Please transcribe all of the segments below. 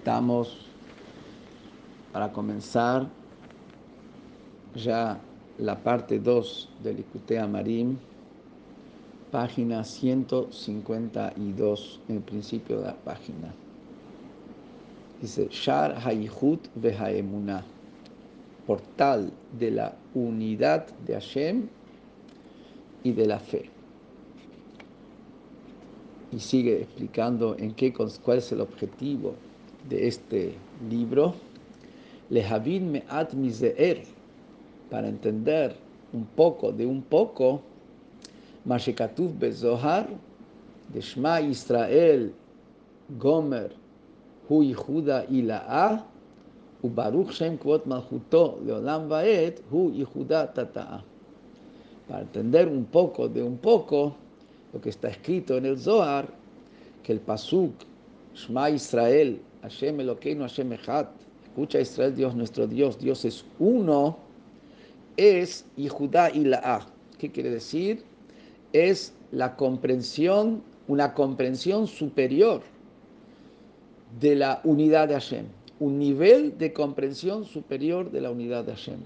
Estamos para comenzar ya la parte 2 del Ikutea Marim, página 152, en el principio de la página. Dice, Shar Hayihut Vehaemunah, portal de la unidad de Hashem y de la fe. Y sigue explicando en qué, cuál es el objetivo de este libro. Lehavin Me'at Miseer, para entender un poco de un poco, Mashekatuv Bezohar, de Shma Israel, Gomer, Hu Yehuda Ila'a, Ubaruch Shem Kvot Malchuto Leolam Vaet, Hu Yehuda Tata'a. Para entender un poco de un poco lo que está escrito en el Zohar, que el Pasuk, Shma Israel, Hashem Elokeinu Hashem Echad, escucha Israel, Dios nuestro Dios, Dios es uno, es Yehudá y la. ¿Qué quiere decir? Es la comprensión, una comprensión superior de la unidad de Hashem, un nivel de comprensión superior de la unidad de Hashem.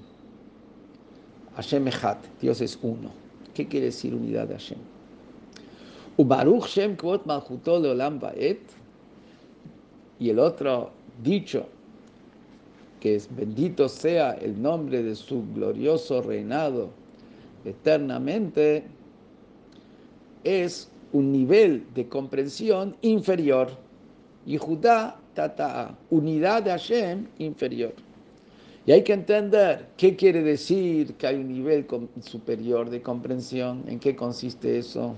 Hashem Echad, Dios es uno. ¿Qué quiere decir unidad de Hashem? Ubaruch Shem Kvot Malchuto Leolam y el otro dicho, que es bendito sea el nombre de su glorioso reinado eternamente, es un nivel de comprensión inferior. Y Judá, tata, unidad de Hashem inferior. Y hay que entender qué quiere decir que hay un nivel superior de comprensión, en qué consiste eso.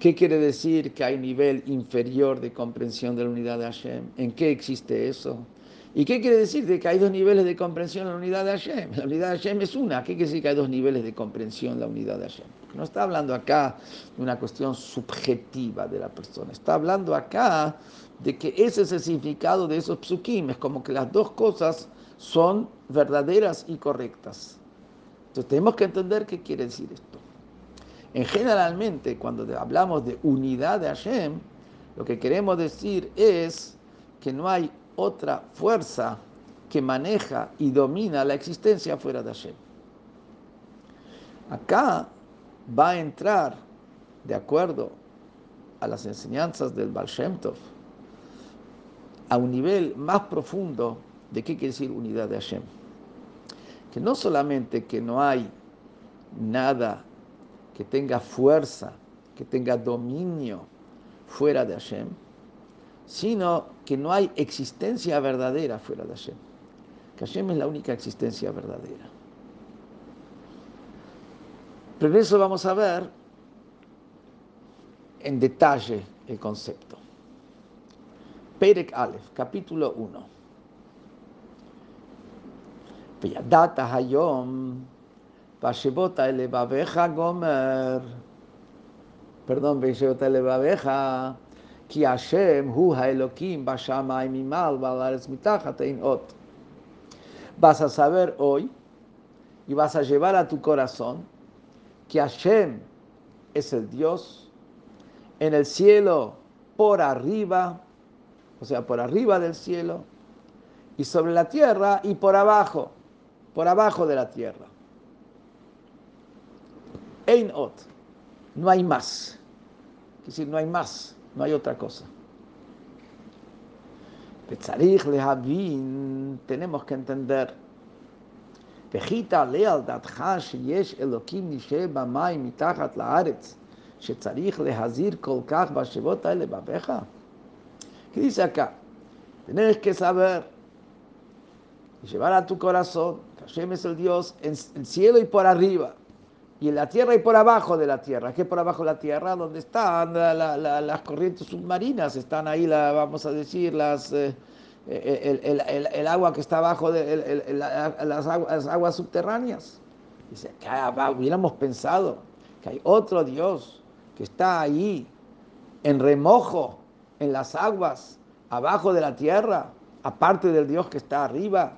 ¿Qué quiere decir que hay nivel inferior de comprensión de la unidad de Hashem? ¿En qué existe eso? ¿Y qué quiere decir de que hay dos niveles de comprensión en la unidad de Hashem? La unidad de Hashem es una. ¿Qué quiere decir que hay dos niveles de comprensión en la unidad de Hashem? No está hablando acá de una cuestión subjetiva de la persona. Está hablando acá de que ese es el significado de esos psukim. Es como que las dos cosas son verdaderas y correctas. Entonces tenemos que entender qué quiere decir esto. En generalmente, cuando hablamos de unidad de Hashem, lo que queremos decir es que no hay otra fuerza que maneja y domina la existencia fuera de Hashem. Acá va a entrar, de acuerdo a las enseñanzas del Baal Shem Tov, a un nivel más profundo de qué quiere decir unidad de Hashem. Que no solamente que no hay nada que tenga fuerza, que tenga dominio fuera de Hashem, sino que no hay existencia verdadera fuera de Hashem. Que Hashem es la única existencia verdadera. Pero eso vamos a ver en detalle el concepto. Perek Aleph, capítulo 1. Data Hayom Vashebota elevaveja gomer. Perdón, Vashebota elevaveja. Ki Hashem hu haelokim bashamayim imal valares mitachat ein ot. Vas a saber hoy y vas a llevar a tu corazón que Hashem es el Dios en el cielo por arriba, o sea, por arriba del cielo, y sobre la tierra y por abajo, por abajo de la tierra. Ein ot. No hay más. Es decir, no hay más, no hay otra cosa. tenemos que entender. Vejita leal datcha sheyesh elokim nishe b'may mitachat la'aretz שצריך להזהיר כל כך בשבות האלה בפיך? ¿Qué dice acá? Tienes que saber y llevar a tu corazón que Hashem es el Dios en el cielo y por arriba y en la tierra y por abajo de la tierra. ¿Qué por abajo de la tierra? Donde están las corrientes submarinas, están ahí, vamos a decir, las, eh, el, agua que está abajo de las, aguas, subterráneas. Dice, que hubiéramos pensado que hay otro Dios que está ahí en remojo en las aguas, abajo de la tierra, aparte del Dios que está arriba,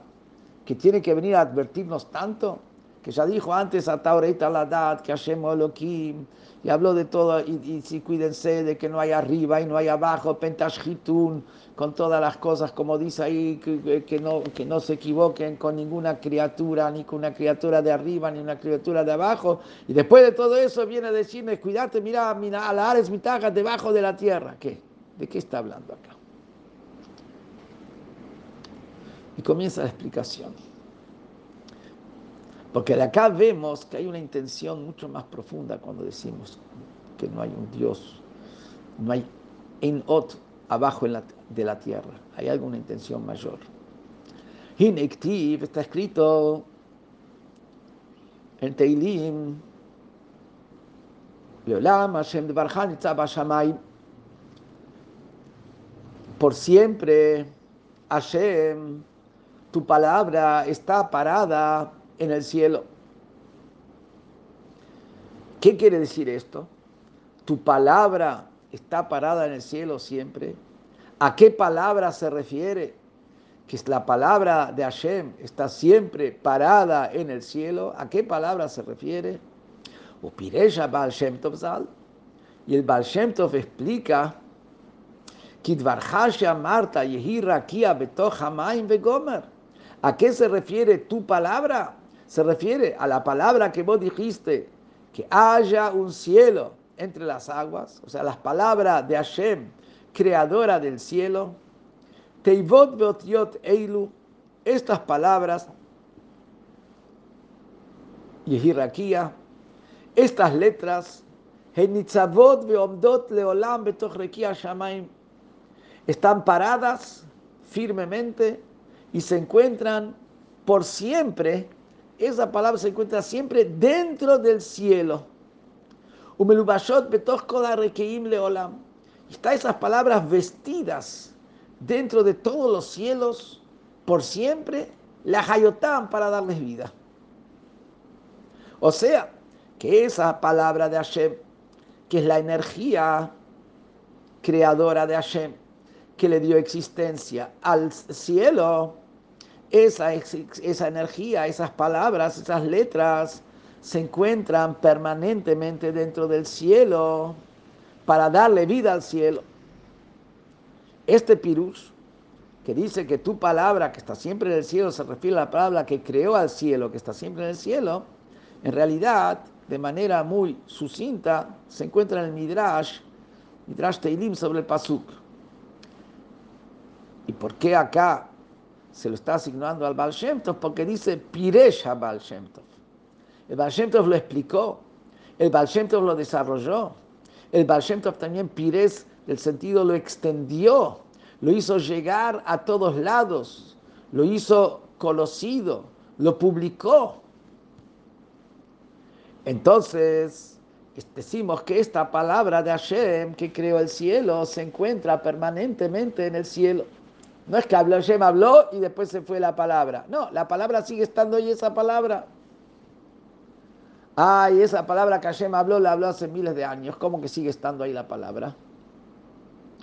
que tiene que venir a advertirnos tanto que ya dijo antes a Taureta Ladat, que Hashem Elohim, y habló de todo, y, si cuídense de que no hay arriba y no hay abajo, Pentashitun, con todas las cosas, como dice ahí, que, no, que no se equivoquen con ninguna criatura, ni con una criatura de arriba, ni una criatura de abajo. Y después de todo eso viene a decirme, cuídate, mira, mira a la Ares Mitaga debajo de la tierra. ¿Qué? ¿De qué está hablando acá? Y comienza la explicación. Porque de acá vemos que hay una intención mucho más profunda cuando decimos que no hay un Dios, no hay en ot abajo de la tierra, hay alguna intención mayor. Hinektiv está escrito en Teilim, por siempre, Hashem, tu palabra está parada en el cielo. ¿Qué quiere decir esto? Tu palabra está parada en el cielo siempre. ¿A qué palabra se refiere? Que la palabra de Hashem está siempre parada en el cielo. ¿A qué palabra se refiere? Baal Shem Tov Zal. Y el Baal Shem Tov explica Marta ¿A qué se refiere tu palabra? Se refiere a la palabra que vos dijiste, que haya un cielo entre las aguas, o sea, las palabras de Hashem, creadora del cielo, Teivot Beotiot Eilu, estas palabras, Yehirakia, estas letras, Henitzavot Beomdot Leolam Betochrekia Shamaim, están paradas firmemente y se encuentran por siempre esa palabra se encuentra siempre dentro del cielo. Está esas palabras vestidas dentro de todos los cielos por siempre, la hayotam para darles vida. O sea, que esa palabra de Hashem, que es la energía creadora de Hashem, que le dio existencia al cielo, esa, esa energía, esas palabras, esas letras se encuentran permanentemente dentro del cielo para darle vida al cielo. Este pirus, que dice que tu palabra que está siempre en el cielo se refiere a la palabra que creó al cielo, que está siempre en el cielo, en realidad, de manera muy sucinta, se encuentra en el Midrash, Midrash Teilim sobre el Pasuk. ¿Y por qué acá se lo está asignando al Baal Shem Tov porque dice Piresh Baal Shem Tov. El Baal Shem Tov lo explicó, el Baal Shem Tov lo desarrolló, el Baal Shem Tov también Pires del sentido lo extendió, lo hizo llegar a todos lados, lo hizo conocido, lo publicó. Entonces, decimos que esta palabra de Hashem que creó el cielo se encuentra permanentemente en el cielo. No es que habló, Hashem habló y después se fue la palabra. No, la palabra sigue estando ahí, esa palabra. Ay, esa palabra que Hashem habló, la habló hace miles de años. ¿Cómo que sigue estando ahí la palabra?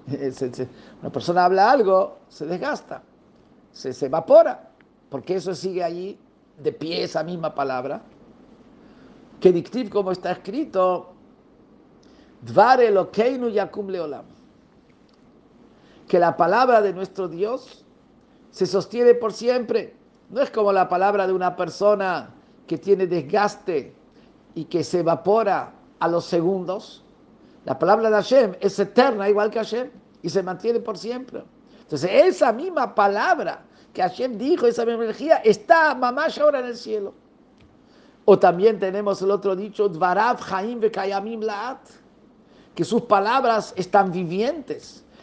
Una persona habla algo, se desgasta, se, se evapora, porque eso sigue allí de pie, esa misma palabra. Que dictiv, como está escrito, Dvar Elokeinu Yakum Leolam que la palabra de nuestro Dios se sostiene por siempre. No es como la palabra de una persona que tiene desgaste y que se evapora a los segundos. La palabra de Hashem es eterna, igual que Hashem, y se mantiene por siempre. Entonces, esa misma palabra que Hashem dijo, esa misma energía, está mamash ahora en el cielo. O también tenemos el otro dicho, Dvarav Chaim Vekayamim Laat, que sus palabras están vivientes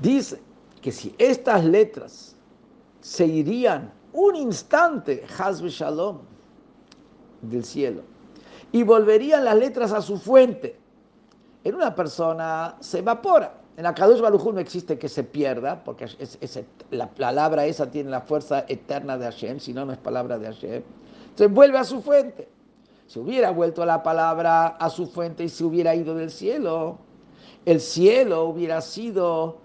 Dice que si estas letras se irían un instante, Hazbe Shalom, del cielo y volverían las letras a su fuente. En una persona se evapora. En la Kadosh Baruj no existe que se pierda, porque la palabra esa tiene la fuerza eterna de Hashem, si no, no es palabra de Hashem. Entonces vuelve a su fuente. Si hubiera vuelto la palabra a su fuente y se hubiera ido del cielo, el cielo hubiera sido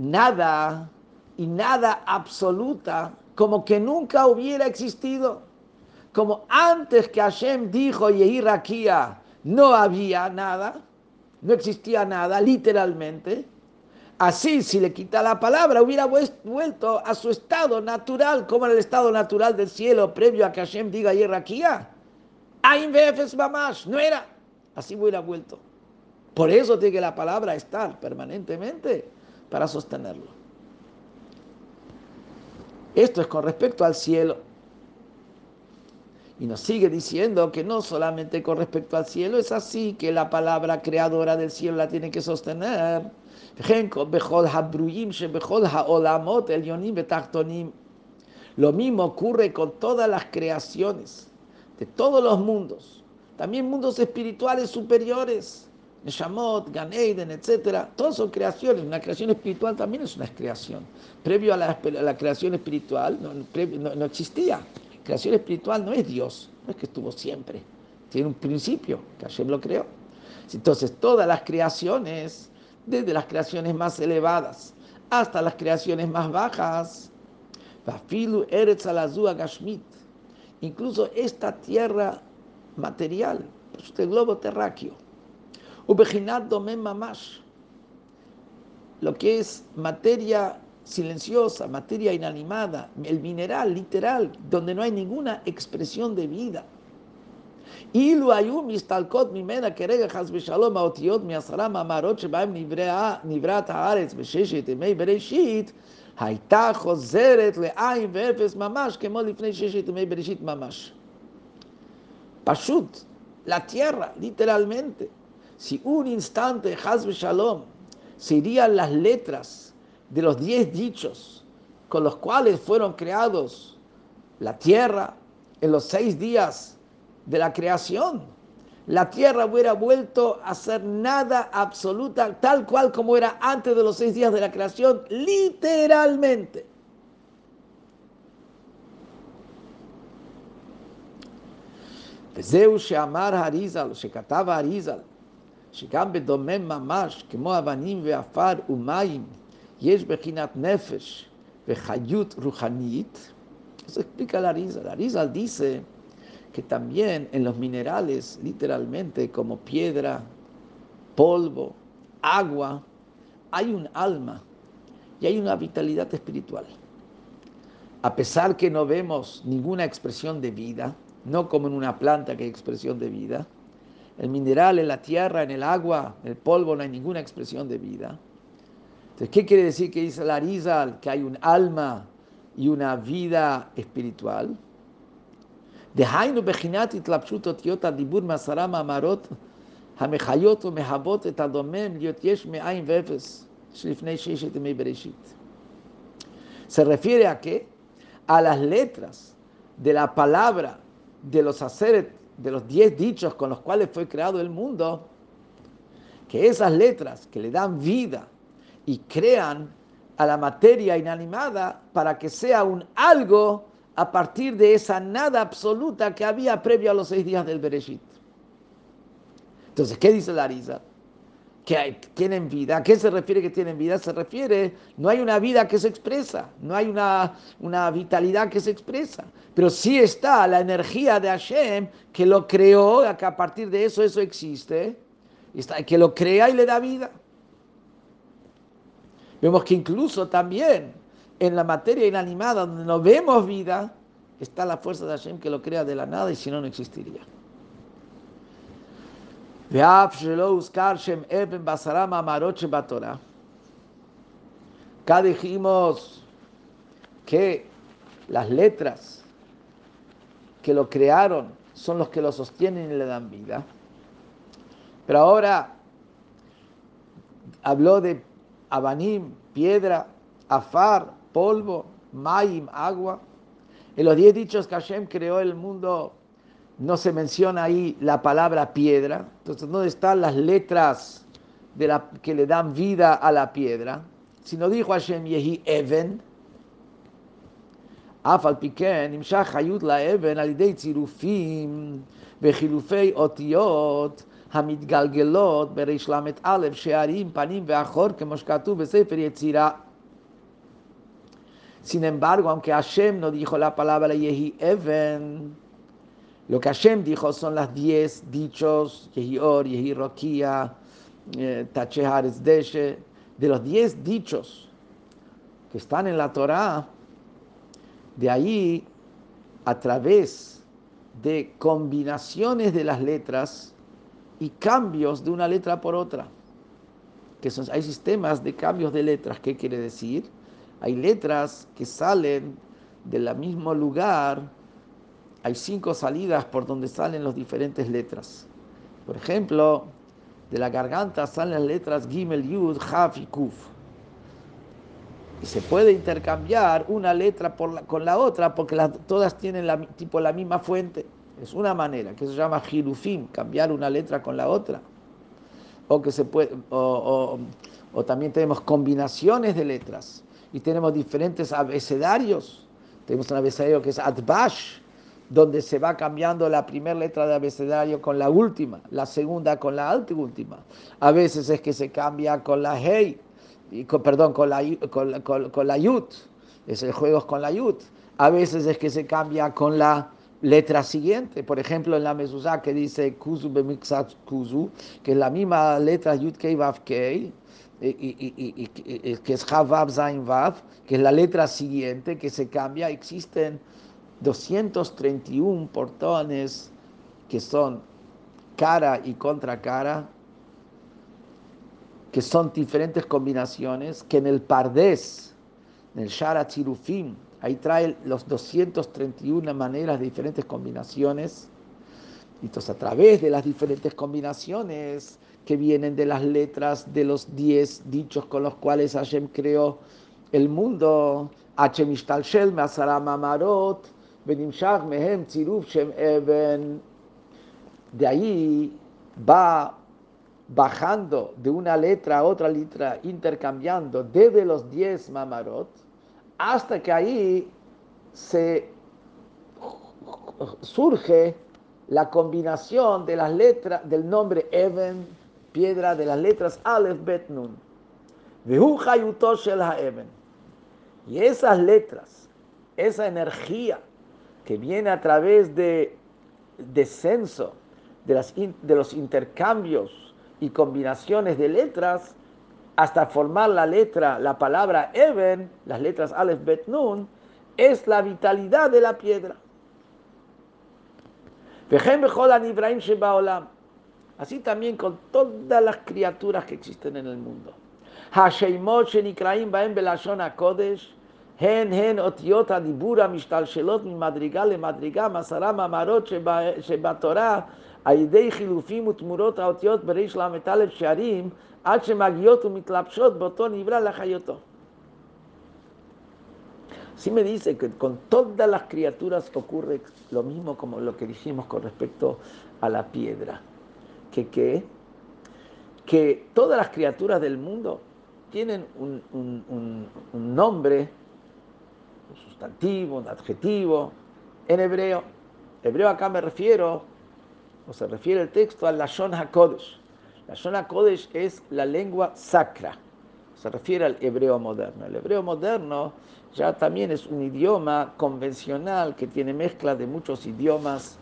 nada y nada absoluta, como que nunca hubiera existido. Como antes que Hashem dijo Yehi no había nada, no existía nada, literalmente. Así, si le quita la palabra, hubiera vuelto a su estado natural, como en el estado natural del cielo, previo a que Hashem diga Yerraquía. Ain mamash, no era. Así hubiera vuelto. Por eso tiene que la palabra estar permanentemente para sostenerlo. Esto es con respecto al cielo. Y nos sigue diciendo que no solamente con respecto al cielo es así, que la palabra creadora del cielo la tiene que sostener. Lo mismo ocurre con todas las creaciones de todos los mundos, también mundos espirituales superiores, Neshamot, Ganeiden, etc. Todos son creaciones. Una creación espiritual también es una creación. Previo a la, creación espiritual no, no existía creación espiritual no es Dios, no es que estuvo siempre, tiene un principio, que Hashem lo creó. Entonces todas las creaciones, desde las creaciones más elevadas hasta las creaciones más bajas, incluso esta tierra material, este globo terráqueo, lo que es materia silenciosa, materia inanimada, el mineral literal, donde no hay ninguna expresión de vida. Y lo ayú mistalkot mimena kerega chas beshalom haotiot miasara mamarot shebaim nivrat haaretz besheshet emei bereshit, הייתה חוזרת לעין ואפס ממש כמו לפני ששת ימי בראשית ממש. פשוט, la tierra, literalmente. Si un instante, Haz Shalom, se irían las letras de los diez dichos con los cuales fueron creados la tierra en los seis días de la creación, la tierra hubiera vuelto a ser nada absoluta, tal cual como era antes de los seis días de la creación, literalmente. וזהו שאמר האריזל, שכתב האריזל, שגם בדומם ממש כמו אבנים ועפר ומים Yesh Bechinat Nefesh Vechayut Ruhanit. Eso explica la Rizal. La Rizal dice que también en los minerales, literalmente, como piedra, polvo, agua, hay un alma y hay una vitalidad espiritual. A pesar que no vemos ninguna expresión de vida, no como en una planta que hay expresión de vida, el mineral, en la tierra, en el agua, en el polvo, no hay ninguna expresión de vida. Entonces, ¿qué quiere decir que dice Larizal? Que hay un alma y una vida espiritual. Se refiere a qué? A las letras de la palabra de los Aseret de los diez dichos con los cuales fue creado el mundo, que esas letras que le dan vida y crean a la materia inanimada para que sea un algo a partir de esa nada absoluta que había previo a los seis días del Bereshit. Entonces, ¿qué dice la risa? Que tienen vida. ¿A qué se refiere que tienen vida? Se refiere, no hay una vida que se expresa, no hay una, una vitalidad que se expresa, pero sí está la energía de Hashem que lo creó, que a partir de eso eso existe, que lo crea y le da vida. Vemos que incluso también en la materia inanimada, donde no vemos vida, está la fuerza de Hashem que lo crea de la nada y si no, no existiría. Acá dijimos que las letras que lo crearon son los que lo sostienen y le dan vida. Pero ahora habló de Abanim, piedra, Afar, polvo, Maim, agua. En los diez dichos que Hashem creó el mundo no se menciona ahí la palabra piedra. Entonces, ¿dónde están las letras de la, que le dan vida a la piedra? Si no dijo Hashem Yehi Even, אף על פי כן נמשך חיות לאבן על ידי צירופים וחילופי אותיות המתגלגלות בריש ל"א שערים, פנים ואחור, כמו שכתוב בספר יצירה. Sin embargo, aunque Hashem no dijo la palabra Yehi Even, lo que Hashem dijo son las diez dichos, Yehi Or, Yehi Rokia, eh, Tachehares Deshe, de los diez dichos que están en la Torah, de ahí, a través de combinaciones de las letras y cambios de una letra por otra, que son, hay sistemas de cambios de letras, ¿qué quiere decir? Hay letras que salen del mismo lugar, hay cinco salidas por donde salen las diferentes letras. Por ejemplo, de la garganta salen las letras Gimel, Yud, Haf y Kuf. Y se puede intercambiar una letra con la otra porque todas tienen la, tipo la misma fuente. Es una manera que se llama girufim, cambiar una letra con la otra. O que se puede, o, también tenemos combinaciones de letras y tenemos diferentes abecedarios. Tenemos un abecedario que es Adbash, donde se va cambiando la primera letra de abecedario con la última, la segunda con la última. A veces es que se cambia con la Hey perdón, con la, con, la yud, es el juego con la yud. A veces es que se cambia con la letra siguiente, por ejemplo en la mezuzá que dice kuzu bemixat kuzu, que es la misma letra yud kei vav kei, y, que es Havav Zain Vav, que es la letra siguiente que se cambia, existen 231 portones que son cara y contra cara, que son diferentes combinaciones, que en el Pardes, en el Shara Tzirufim, ahí trae los 231 maneras de diferentes combinaciones. Y entonces a través de las diferentes combinaciones que vienen de las letras de los 10 dichos con los cuales Hashem creó el mundo, Hashem Shel, Mamarot, Benimshach Mehem Tziruf Shem Eben, de ahí va bajando de una letra a otra letra, intercambiando desde los 10 mamarot, hasta que ahí se surge la combinación de las letras del nombre Even, piedra de las letras Aleph Bet Nun. Y esas letras, esa energía que viene a través de descenso de, los intercambios y combinaciones de letras hasta formar la letra, la palabra Eben, las letras Aleph Bet Nun, es la vitalidad de la piedra. Así también con todas las criaturas que existen en el mundo. הן הן אותיות הדיבור המשתלשלות ממדרגה למדרגה, מסרה מאמרות שבתורה על ידי חילופים ותמורות האותיות בריש ל"א שערים, עד שמגיעות ומתלבשות באותו נברא לחיותו. Sí me dice que con todas las criaturas ocurre lo mismo como lo que dijimos con respecto a la piedra. Que, que, que todas las criaturas del mundo tienen un, un, un, un nombre, un sustantivo, un adjetivo, en hebreo. Hebreo acá me refiero se refiere el texto al Lashon HaKodesh. Lashon HaKodesh es la lengua sacra, se refiere al hebreo moderno. El hebreo moderno ya también es un idioma convencional que tiene mezcla de muchos idiomas.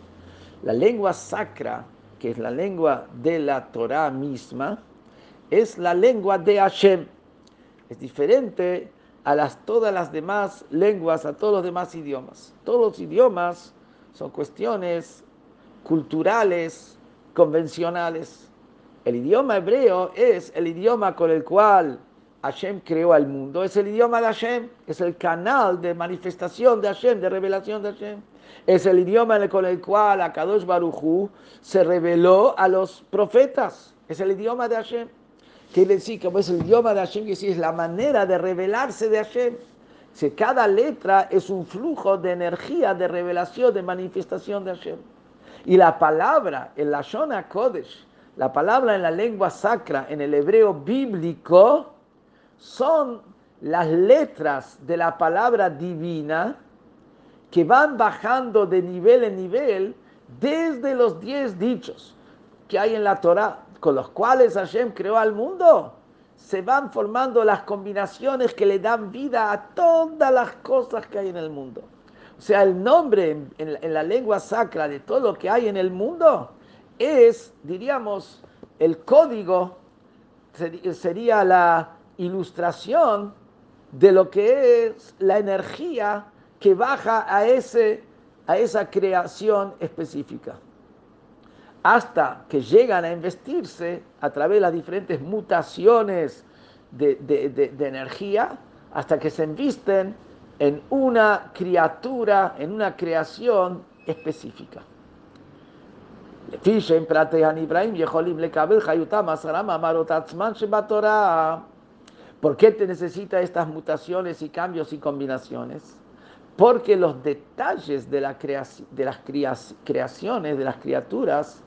La lengua sacra, que es la lengua de la Torah misma, es la lengua de Hashem. Es diferente a las, todas las demás lenguas, a todos los demás idiomas. Todos los idiomas son cuestiones culturales, convencionales. El idioma hebreo es el idioma con el cual Hashem creó al mundo, es el idioma de Hashem, es el canal de manifestación de Hashem, de revelación de Hashem. Es el idioma con el cual Akadosh Baruchu se reveló a los profetas, es el idioma de Hashem. Quiere decir, como es el idioma de Hashem, es la manera de revelarse de Hashem. Si cada letra es un flujo de energía, de revelación, de manifestación de Hashem. Y la palabra, en la Shona Kodesh, la palabra en la lengua sacra, en el hebreo bíblico, son las letras de la palabra divina que van bajando de nivel en nivel desde los diez dichos que hay en la Torah, con los cuales Hashem creó al mundo, se van formando las combinaciones que le dan vida a todas las cosas que hay en el mundo. O sea, el nombre en, la lengua sacra de todo lo que hay en el mundo es, diríamos, el código, sería la ilustración de lo que es la energía que baja a, ese, a esa creación específica. Hasta que llegan a investirse a través de las diferentes mutaciones de, de energía, hasta que se invisten en una criatura, en una creación específica. ¿Por qué te necesita estas mutaciones y cambios y combinaciones? Porque los detalles de, de las creaciones, de las criaturas,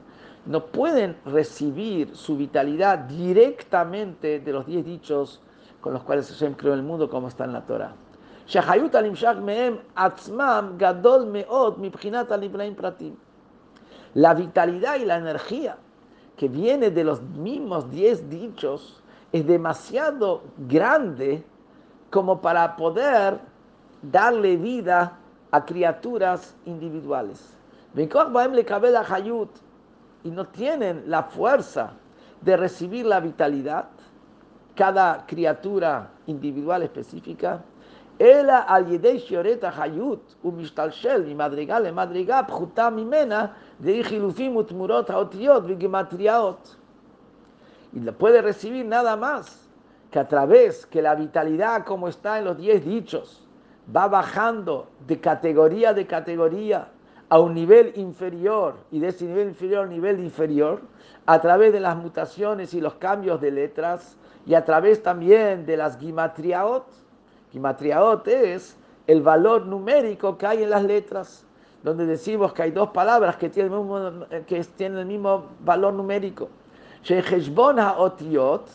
no pueden recibir su vitalidad directamente de los diez dichos con los cuales Hashem creó el mundo como está en la Torah. La vitalidad y la energía que viene de los mismos diez dichos es demasiado grande como para poder darle vida a criaturas individuales Y no tienen la fuerza de recibir la vitalidad, cada criatura individual específica, אלא על ידי שיורת החיות ומשתלשל ממדרגה למדרגה פחותה ממנה de חילופים ותמורות האותיות וגימטריאות. Y le puede recibir nada más que a través que la vitalidad como está en los diez dichos va bajando de categoría de categoría a un nivel inferior y de ese nivel inferior a un nivel inferior a través de las mutaciones y los cambios de letras y a través también de las gimatriaot Gimatriaot es el valor numérico que hay en las letras, donde decimos que hay dos palabras que tienen el mismo, que tienen el mismo valor numérico. otiot,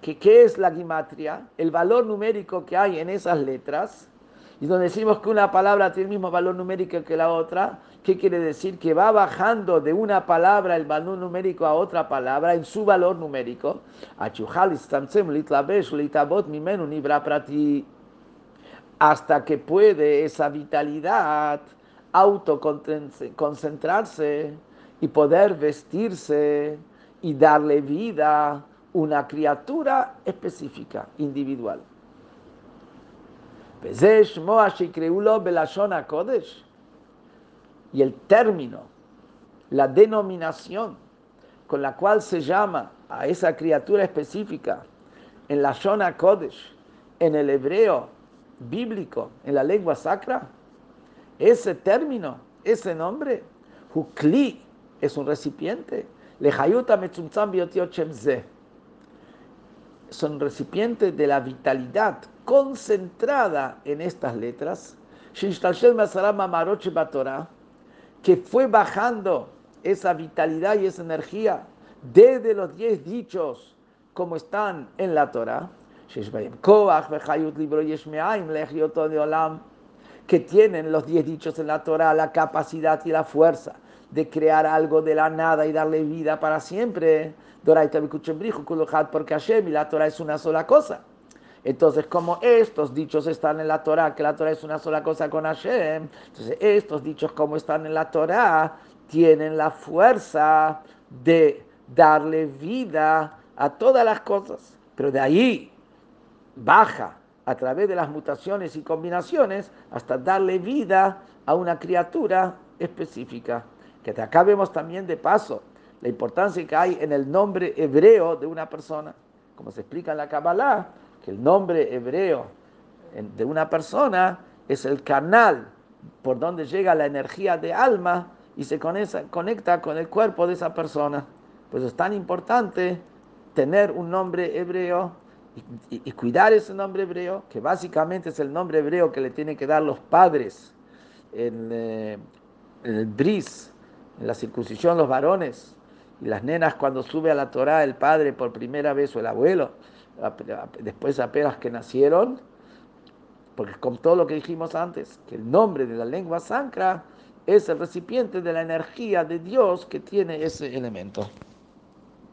que ¿qué es la gimatria? El valor numérico que hay en esas letras, y donde decimos que una palabra tiene el mismo valor numérico que la otra, ¿qué quiere decir? Que va bajando de una palabra el valor numérico a otra palabra en su valor numérico hasta que puede esa vitalidad autoconcentrarse y poder vestirse y darle vida una criatura específica, individual. Y el término, la denominación con la cual se llama a esa criatura específica en la Shona Kodesh, en el hebreo, bíblico en la lengua sacra, ese término, ese nombre, Hukli, es un recipiente. Son recipientes de la vitalidad concentrada en estas letras, que fue bajando esa vitalidad y esa energía desde los diez dichos como están en la Torah que tienen los diez dichos en la Torah la capacidad y la fuerza de crear algo de la nada y darle vida para siempre. La Torah es una sola cosa. Entonces, como estos dichos están en la Torah, que la Torah es una sola cosa con Hashem, entonces estos dichos como están en la Torah tienen la fuerza de darle vida a todas las cosas. Pero de ahí baja a través de las mutaciones y combinaciones hasta darle vida a una criatura específica. Que acá vemos también de paso la importancia que hay en el nombre hebreo de una persona. Como se explica en la Kabbalah, que el nombre hebreo de una persona es el canal por donde llega la energía de alma y se conecta con el cuerpo de esa persona. Pues es tan importante tener un nombre hebreo y, cuidar ese nombre hebreo, que básicamente es el nombre hebreo que le tienen que dar los padres en, eh, el bris, en la circuncisión los varones y las nenas cuando sube a la Torah el padre por primera vez o el abuelo, después apenas que nacieron, porque con todo lo que dijimos antes, que el nombre de la lengua sacra es el recipiente de la energía de Dios que tiene ese elemento.